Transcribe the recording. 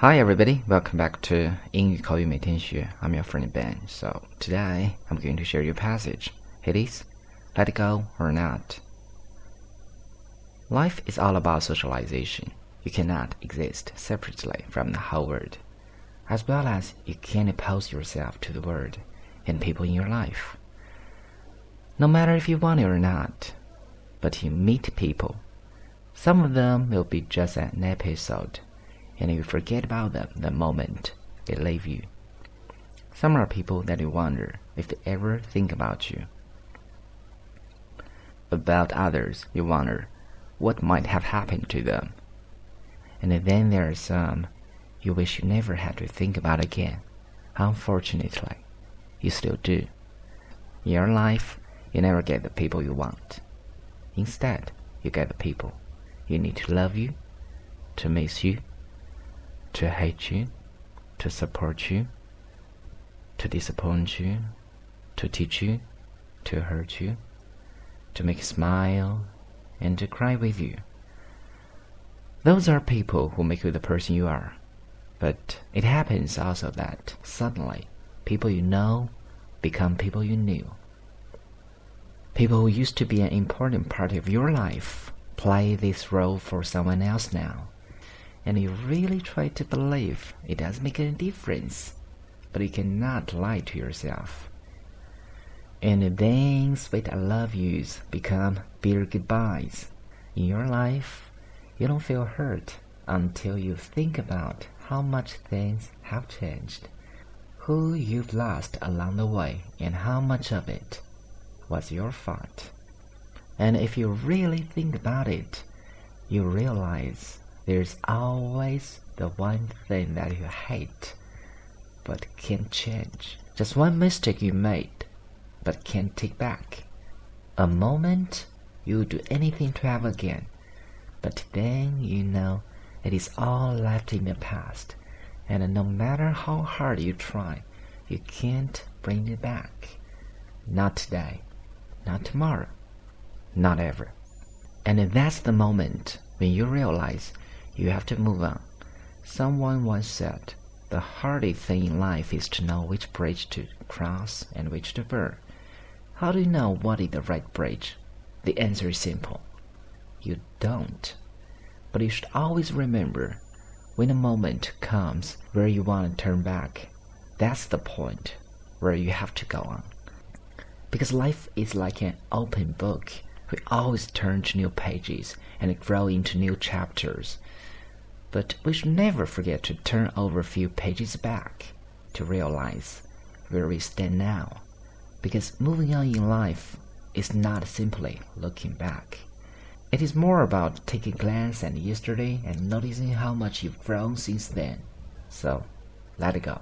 Hi everybody, welcome back to 英语口语每天学. I'm your friend Ben. So today I'm going to share your passage. It is Let it go or not. Life is all about socialization. You cannot exist separately from the whole world, as well as you can't oppose yourself to the world and people in your life. No matter if you want it or not, but you meet people. Some of them will be just an episode and you forget about them the moment they leave you. Some are people that you wonder if they ever think about you. About others, you wonder what might have happened to them. And then there are some you wish you never had to think about again. Unfortunately, you still do. In your life, you never get the people you want. Instead, you get the people you need to love you, to miss you, to hate you, to support you, to disappoint you, to teach you, to hurt you, to make you smile, and to cry with you. Those are people who make you the person you are. But it happens also that suddenly people you know become people you knew. People who used to be an important part of your life play this role for someone else now and you really try to believe it does make a difference, but you cannot lie to yourself. And then sweet I love yous become bitter goodbyes. In your life, you don't feel hurt until you think about how much things have changed, who you've lost along the way, and how much of it was your fault. And if you really think about it, you realize there's always the one thing that you hate, but can't change. Just one mistake you made, but can't take back. A moment you would do anything to have again, but then you know it is all left in the past, and no matter how hard you try, you can't bring it back. Not today, not tomorrow, not ever. And that's the moment when you realize you have to move on. Someone once said, the hardest thing in life is to know which bridge to cross and which to burn. How do you know what is the right bridge? The answer is simple. You don't. But you should always remember when a moment comes where you want to turn back, that's the point where you have to go on. Because life is like an open book. We always turn to new pages and grow into new chapters. But we should never forget to turn over a few pages back to realize where we stand now. Because moving on in life is not simply looking back. It is more about taking a glance at yesterday and noticing how much you've grown since then. So, let it go.